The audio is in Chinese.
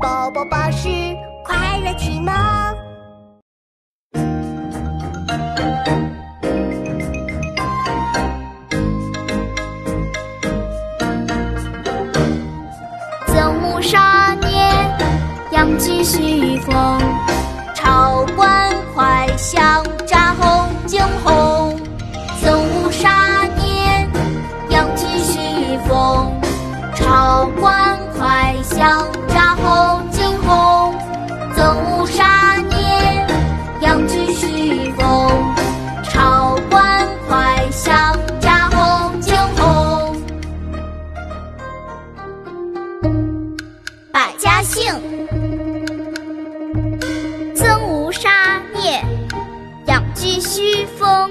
宝宝巴士快乐启蒙。曾无杀年，养鸡须风。朝官快响，札红惊鸿。曾无杀年，养鸡须风。朝官鸡须风。朝官快响，札红惊鸿。百家姓：曾无杀孽，养鸡须风。